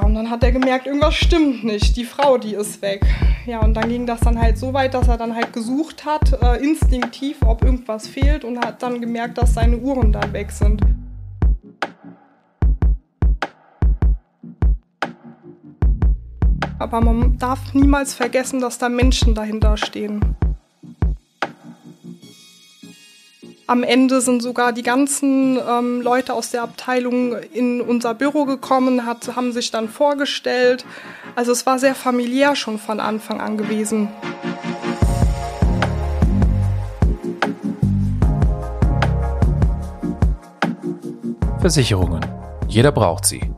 Und dann hat er gemerkt, irgendwas stimmt nicht. Die Frau, die ist weg. Ja, und dann ging das dann halt so weit, dass er dann halt gesucht hat, äh, instinktiv, ob irgendwas fehlt und hat dann gemerkt, dass seine Uhren da weg sind. Aber man darf niemals vergessen, dass da Menschen dahinter stehen. Am Ende sind sogar die ganzen ähm, Leute aus der Abteilung in unser Büro gekommen, hat, haben sich dann vorgestellt. Also es war sehr familiär schon von Anfang an gewesen. Versicherungen. Jeder braucht sie.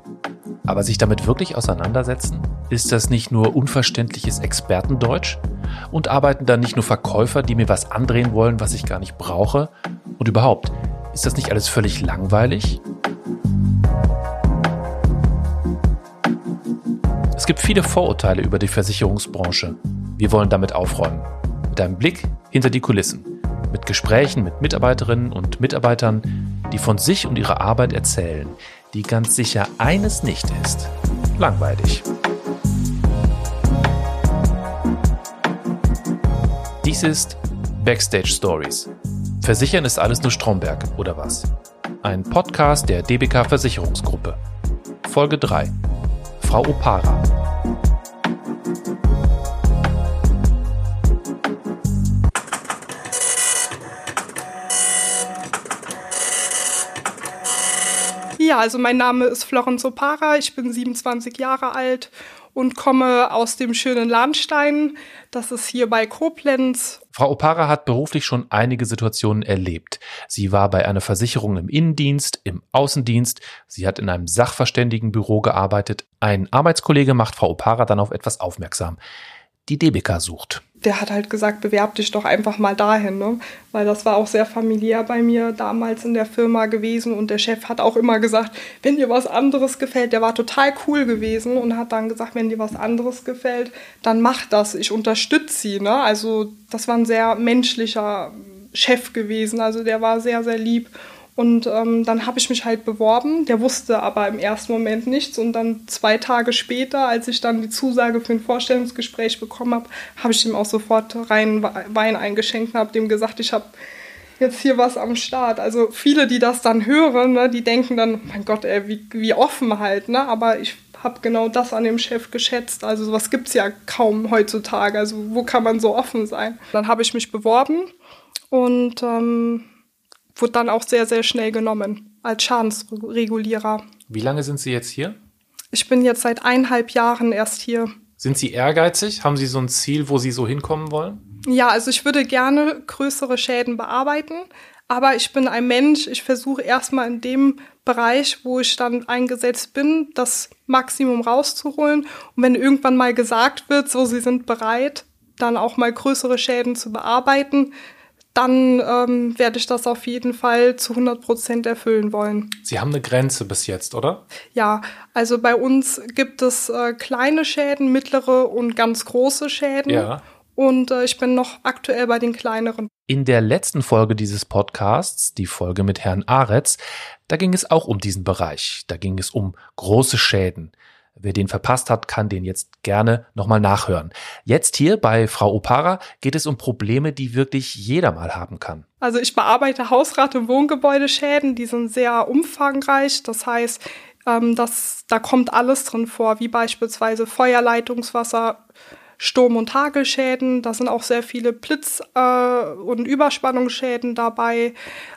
Aber sich damit wirklich auseinandersetzen? Ist das nicht nur unverständliches Expertendeutsch? Und arbeiten da nicht nur Verkäufer, die mir was andrehen wollen, was ich gar nicht brauche? Und überhaupt, ist das nicht alles völlig langweilig? Es gibt viele Vorurteile über die Versicherungsbranche. Wir wollen damit aufräumen. Mit einem Blick hinter die Kulissen. Mit Gesprächen mit Mitarbeiterinnen und Mitarbeitern, die von sich und ihrer Arbeit erzählen, die ganz sicher eines nicht ist. Langweilig. Dies ist Backstage Stories Versichern ist alles nur Stromberg, oder was? Ein Podcast der DBK Versicherungsgruppe. Folge 3. Frau Opara. Ja, also mein Name ist Florence Opara, ich bin 27 Jahre alt und komme aus dem schönen Lahnstein. Das ist hier bei Koblenz. Frau Opara hat beruflich schon einige Situationen erlebt. Sie war bei einer Versicherung im Innendienst, im Außendienst. Sie hat in einem Sachverständigenbüro gearbeitet. Ein Arbeitskollege macht Frau Opara dann auf etwas aufmerksam. Die DBK sucht der hat halt gesagt, bewerb dich doch einfach mal dahin, ne? Weil das war auch sehr familiär bei mir damals in der Firma gewesen und der Chef hat auch immer gesagt, wenn dir was anderes gefällt, der war total cool gewesen und hat dann gesagt, wenn dir was anderes gefällt, dann mach das, ich unterstütze sie, ne? Also das war ein sehr menschlicher Chef gewesen, also der war sehr, sehr lieb und ähm, dann habe ich mich halt beworben. Der wusste aber im ersten Moment nichts. Und dann zwei Tage später, als ich dann die Zusage für ein Vorstellungsgespräch bekommen habe, habe ich ihm auch sofort rein Wein eingeschenkt und habe dem gesagt, ich habe jetzt hier was am Start. Also viele, die das dann hören, ne, die denken dann, mein Gott, ey, wie, wie offen halt. Ne? Aber ich habe genau das an dem Chef geschätzt. Also sowas gibt es ja kaum heutzutage. Also wo kann man so offen sein? Dann habe ich mich beworben und ähm, wurde dann auch sehr, sehr schnell genommen als Schadensregulierer. Wie lange sind Sie jetzt hier? Ich bin jetzt seit eineinhalb Jahren erst hier. Sind Sie ehrgeizig? Haben Sie so ein Ziel, wo Sie so hinkommen wollen? Ja, also ich würde gerne größere Schäden bearbeiten, aber ich bin ein Mensch, ich versuche erstmal in dem Bereich, wo ich dann eingesetzt bin, das Maximum rauszuholen. Und wenn irgendwann mal gesagt wird, so, Sie sind bereit, dann auch mal größere Schäden zu bearbeiten, dann ähm, werde ich das auf jeden Fall zu 100 Prozent erfüllen wollen. Sie haben eine Grenze bis jetzt, oder? Ja, also bei uns gibt es äh, kleine Schäden, mittlere und ganz große Schäden. Ja. Und äh, ich bin noch aktuell bei den kleineren. In der letzten Folge dieses Podcasts, die Folge mit Herrn Aretz, da ging es auch um diesen Bereich. Da ging es um große Schäden. Wer den verpasst hat, kann den jetzt gerne nochmal nachhören. Jetzt hier bei Frau Opara geht es um Probleme, die wirklich jeder mal haben kann. Also ich bearbeite Hausrat- und Wohngebäudeschäden, die sind sehr umfangreich. Das heißt, ähm, das, da kommt alles drin vor, wie beispielsweise Feuerleitungswasser, Sturm- und Hagelschäden. Da sind auch sehr viele Blitz- äh, und Überspannungsschäden dabei.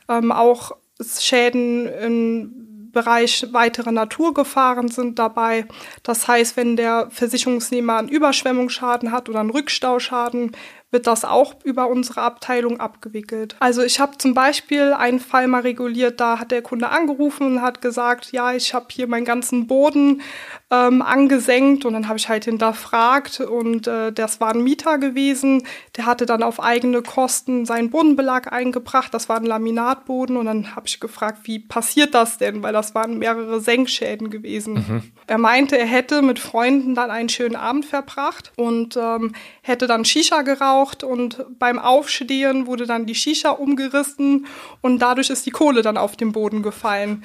Ähm, auch Schäden in Bereich weitere Naturgefahren sind dabei. Das heißt, wenn der Versicherungsnehmer einen Überschwemmungsschaden hat oder einen Rückstauschaden, wird das auch über unsere Abteilung abgewickelt. Also ich habe zum Beispiel einen Fall mal reguliert, da hat der Kunde angerufen und hat gesagt, ja, ich habe hier meinen ganzen Boden ähm, angesenkt und dann habe ich halt hinterfragt und äh, das war ein Mieter gewesen, der hatte dann auf eigene Kosten seinen Bodenbelag eingebracht, das war ein Laminatboden und dann habe ich gefragt, wie passiert das denn, weil das waren mehrere Senkschäden gewesen. Mhm. Er meinte, er hätte mit Freunden dann einen schönen Abend verbracht und ähm, hätte dann Shisha geraucht geraucht und beim Aufstehen wurde dann die Shisha umgerissen und dadurch ist die Kohle dann auf den Boden gefallen.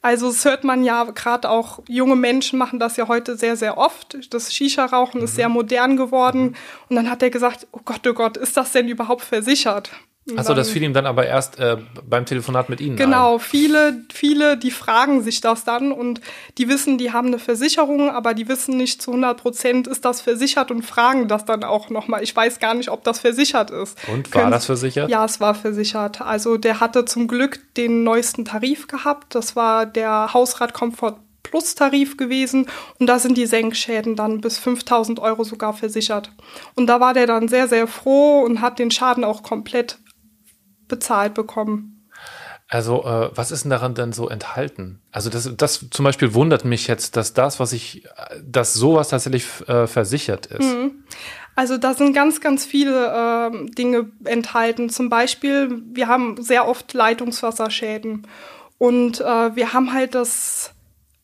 Also das hört man ja gerade auch, junge Menschen machen das ja heute sehr, sehr oft. Das Shisha-Rauchen mhm. ist sehr modern geworden. Mhm. Und dann hat er gesagt, oh Gott, oh Gott, ist das denn überhaupt versichert? Achso, das fiel ihm dann aber erst äh, beim Telefonat mit Ihnen. Genau, ein. viele, viele, die fragen sich das dann und die wissen, die haben eine Versicherung, aber die wissen nicht zu 100 Prozent, ist das versichert und fragen das dann auch nochmal. Ich weiß gar nicht, ob das versichert ist. Und war Können, das versichert? Ja, es war versichert. Also der hatte zum Glück den neuesten Tarif gehabt. Das war der Hausrat Komfort Plus Tarif gewesen und da sind die Senkschäden dann bis 5000 Euro sogar versichert. Und da war der dann sehr, sehr froh und hat den Schaden auch komplett bezahlt bekommen. Also, äh, was ist denn daran denn so enthalten? Also, das, das zum Beispiel wundert mich jetzt, dass das, was ich, dass sowas tatsächlich äh, versichert ist. Mhm. Also, da sind ganz, ganz viele äh, Dinge enthalten. Zum Beispiel, wir haben sehr oft Leitungswasserschäden. Und äh, wir haben halt das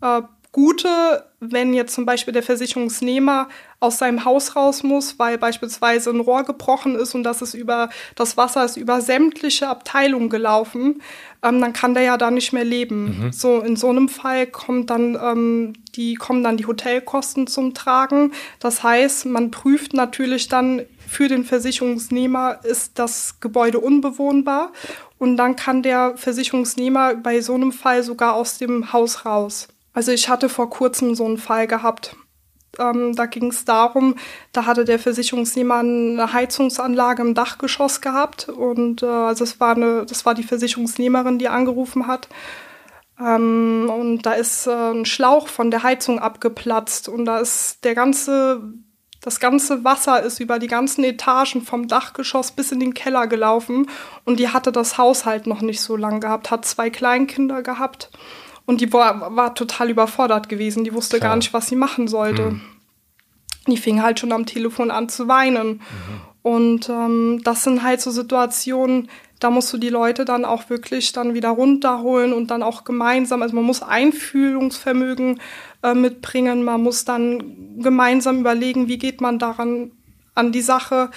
äh, Gute, wenn jetzt zum Beispiel der Versicherungsnehmer aus seinem Haus raus muss, weil beispielsweise ein Rohr gebrochen ist und das ist über das Wasser ist über sämtliche Abteilungen gelaufen, ähm, dann kann der ja da nicht mehr leben. Mhm. So in so einem Fall kommt dann ähm, die kommen dann die Hotelkosten zum Tragen. Das heißt, man prüft natürlich dann für den Versicherungsnehmer ist das Gebäude unbewohnbar und dann kann der Versicherungsnehmer bei so einem Fall sogar aus dem Haus raus. Also ich hatte vor kurzem so einen Fall gehabt. Ähm, da ging es darum, da hatte der Versicherungsnehmer eine Heizungsanlage im Dachgeschoss gehabt und äh, also es war eine, das war die Versicherungsnehmerin, die angerufen hat. Ähm, und da ist äh, ein Schlauch von der Heizung abgeplatzt und da ist der ganze, das ganze Wasser ist über die ganzen Etagen vom Dachgeschoss bis in den Keller gelaufen und die hatte das Haushalt noch nicht so lang gehabt, hat zwei Kleinkinder gehabt. Und die war, war total überfordert gewesen. Die wusste Klar. gar nicht, was sie machen sollte. Mhm. Die fing halt schon am Telefon an zu weinen. Mhm. Und ähm, das sind halt so Situationen, da musst du die Leute dann auch wirklich dann wieder runterholen und dann auch gemeinsam, also man muss Einfühlungsvermögen äh, mitbringen, man muss dann gemeinsam überlegen, wie geht man daran an die Sache,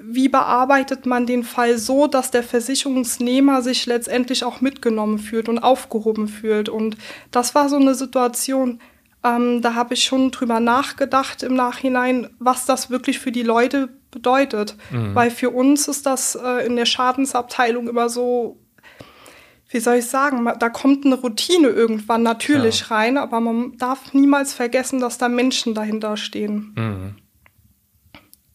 wie bearbeitet man den Fall so, dass der Versicherungsnehmer sich letztendlich auch mitgenommen fühlt und aufgehoben fühlt. Und das war so eine Situation, ähm, da habe ich schon drüber nachgedacht im Nachhinein, was das wirklich für die Leute bedeutet. Mhm. Weil für uns ist das äh, in der Schadensabteilung immer so, wie soll ich sagen, da kommt eine Routine irgendwann natürlich ja. rein, aber man darf niemals vergessen, dass da Menschen dahinter stehen. Mhm.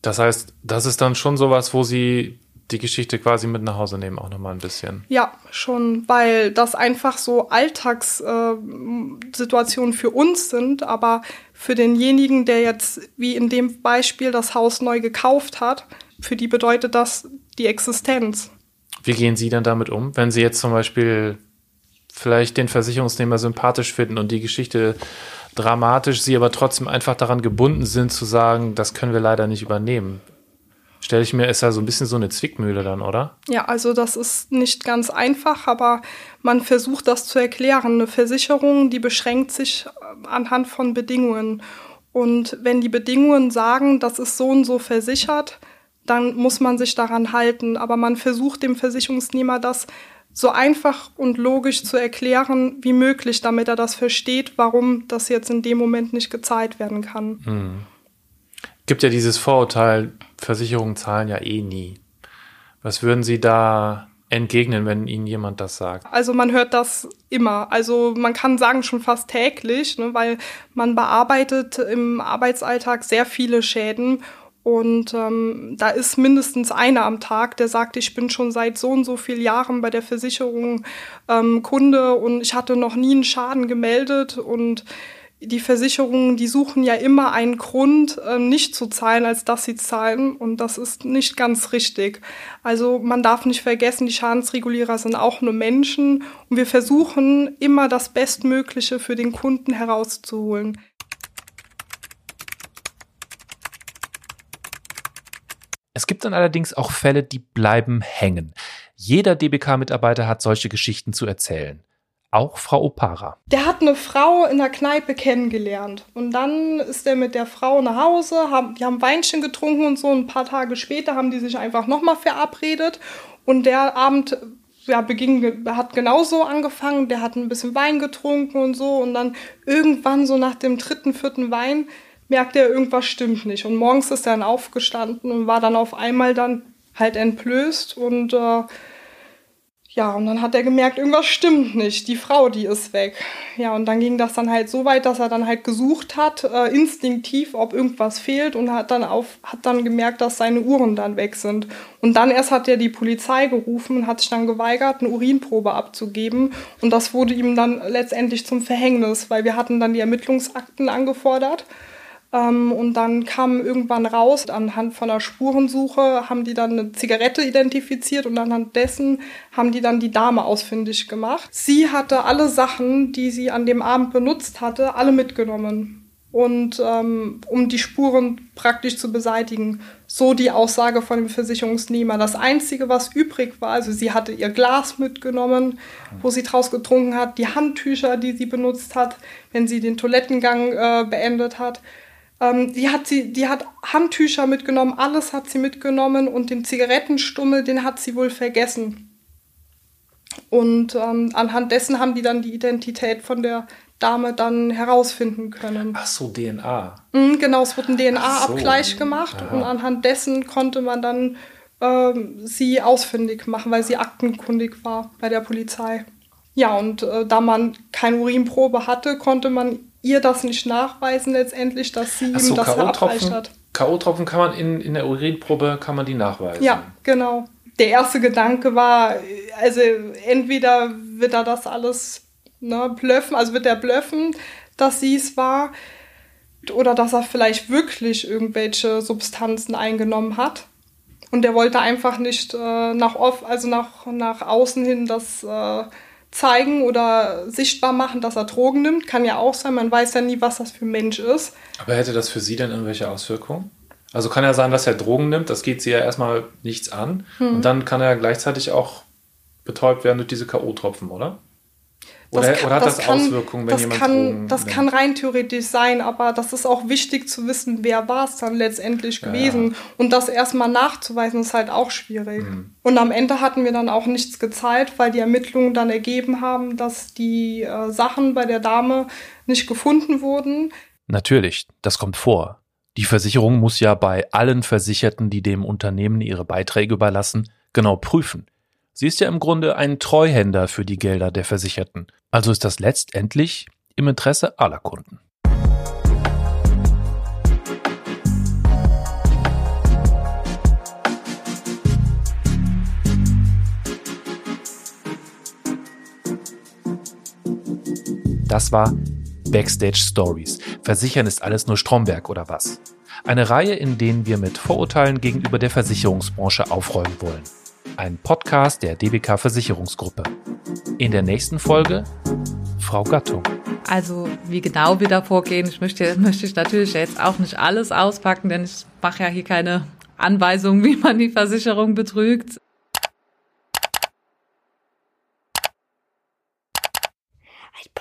Das heißt, das ist dann schon sowas, wo Sie die Geschichte quasi mit nach Hause nehmen, auch nochmal ein bisschen. Ja, schon, weil das einfach so Alltagssituationen äh, für uns sind, aber für denjenigen, der jetzt wie in dem Beispiel das Haus neu gekauft hat, für die bedeutet das die Existenz. Wie gehen Sie dann damit um, wenn Sie jetzt zum Beispiel vielleicht den Versicherungsnehmer sympathisch finden und die Geschichte dramatisch, sie aber trotzdem einfach daran gebunden sind zu sagen, das können wir leider nicht übernehmen. Stelle ich mir, ist ja so ein bisschen so eine Zwickmühle dann, oder? Ja, also das ist nicht ganz einfach, aber man versucht das zu erklären. Eine Versicherung, die beschränkt sich äh, anhand von Bedingungen. Und wenn die Bedingungen sagen, das ist so und so versichert, dann muss man sich daran halten. Aber man versucht dem Versicherungsnehmer das so einfach und logisch zu erklären wie möglich, damit er das versteht, warum das jetzt in dem Moment nicht gezahlt werden kann. Hm. Gibt ja dieses Vorurteil, Versicherungen zahlen ja eh nie. Was würden Sie da entgegnen, wenn Ihnen jemand das sagt? Also man hört das immer. Also man kann sagen schon fast täglich, ne, weil man bearbeitet im Arbeitsalltag sehr viele Schäden und ähm, da ist mindestens einer am Tag, der sagt, ich bin schon seit so und so vielen Jahren bei der Versicherung ähm, Kunde und ich hatte noch nie einen Schaden gemeldet. Und die Versicherungen, die suchen ja immer einen Grund, äh, nicht zu zahlen, als dass sie zahlen. Und das ist nicht ganz richtig. Also man darf nicht vergessen, die Schadensregulierer sind auch nur Menschen. Und wir versuchen immer das Bestmögliche für den Kunden herauszuholen. Es gibt dann allerdings auch Fälle, die bleiben hängen. Jeder DBK-Mitarbeiter hat solche Geschichten zu erzählen. Auch Frau Opara. Der hat eine Frau in der Kneipe kennengelernt. Und dann ist er mit der Frau nach Hause, haben, die haben Weinchen getrunken und so. Ein paar Tage später haben die sich einfach nochmal verabredet. Und der Abend ja, beging, hat genauso angefangen. Der hat ein bisschen Wein getrunken und so. Und dann irgendwann so nach dem dritten, vierten Wein merkt er, irgendwas stimmt nicht. Und morgens ist er dann aufgestanden und war dann auf einmal dann halt entblößt und äh, ja, und dann hat er gemerkt, irgendwas stimmt nicht. Die Frau, die ist weg. Ja, und dann ging das dann halt so weit, dass er dann halt gesucht hat, äh, instinktiv, ob irgendwas fehlt und hat dann auf, hat dann gemerkt, dass seine Uhren dann weg sind. Und dann erst hat er die Polizei gerufen und hat sich dann geweigert, eine Urinprobe abzugeben. Und das wurde ihm dann letztendlich zum Verhängnis, weil wir hatten dann die Ermittlungsakten angefordert. Ähm, und dann kam irgendwann raus, anhand von einer Spurensuche haben die dann eine Zigarette identifiziert und anhand dessen haben die dann die Dame ausfindig gemacht. Sie hatte alle Sachen, die sie an dem Abend benutzt hatte, alle mitgenommen. Und ähm, um die Spuren praktisch zu beseitigen. So die Aussage von dem Versicherungsnehmer. Das Einzige, was übrig war, also sie hatte ihr Glas mitgenommen, wo sie draus getrunken hat, die Handtücher, die sie benutzt hat, wenn sie den Toilettengang äh, beendet hat ähm, die, hat sie, die hat Handtücher mitgenommen, alles hat sie mitgenommen und den Zigarettenstummel, den hat sie wohl vergessen. Und ähm, anhand dessen haben die dann die Identität von der Dame dann herausfinden können. Ach so, DNA. Mhm, genau, es wurde ein DNA-Abgleich so. gemacht Aha. und anhand dessen konnte man dann ähm, sie ausfindig machen, weil sie aktenkundig war bei der Polizei. Ja, und äh, da man keine Urinprobe hatte, konnte man ihr das nicht nachweisen letztendlich, dass sie so, ihm das verabreicht hat. K.O.-Tropfen kann man in, in der Urinprobe, kann man die nachweisen? Ja, genau. Der erste Gedanke war, also entweder wird er das alles ne, blöffen, also wird er blöffen, dass sie es war, oder dass er vielleicht wirklich irgendwelche Substanzen eingenommen hat. Und er wollte einfach nicht äh, nach, off, also nach, nach außen hin das äh, zeigen oder sichtbar machen, dass er Drogen nimmt. Kann ja auch sein, man weiß ja nie, was das für ein Mensch ist. Aber hätte das für Sie denn irgendwelche Auswirkungen? Also kann ja sein, dass er Drogen nimmt, das geht sie ja erstmal nichts an. Hm. Und dann kann er gleichzeitig auch betäubt werden durch diese K.O.-Tropfen, oder? Oder, kann, oder hat das, das kann, Auswirkungen, wenn das jemand kann, Drogen Das nimmt? kann rein theoretisch sein, aber das ist auch wichtig zu wissen, wer war es dann letztendlich gewesen. Ja. Und das erstmal nachzuweisen, ist halt auch schwierig. Mhm. Und am Ende hatten wir dann auch nichts gezahlt, weil die Ermittlungen dann ergeben haben, dass die äh, Sachen bei der Dame nicht gefunden wurden. Natürlich, das kommt vor. Die Versicherung muss ja bei allen Versicherten, die dem Unternehmen ihre Beiträge überlassen, genau prüfen Sie ist ja im Grunde ein Treuhänder für die Gelder der Versicherten. Also ist das letztendlich im Interesse aller Kunden. Das war Backstage Stories. Versichern ist alles nur Stromberg oder was? Eine Reihe, in denen wir mit Vorurteilen gegenüber der Versicherungsbranche aufräumen wollen ein Podcast der DBK Versicherungsgruppe. In der nächsten Folge Frau Gattung. Also wie genau wir da vorgehen, ich möchte, möchte ich natürlich jetzt auch nicht alles auspacken, denn ich mache ja hier keine Anweisungen, wie man die Versicherung betrügt. Ich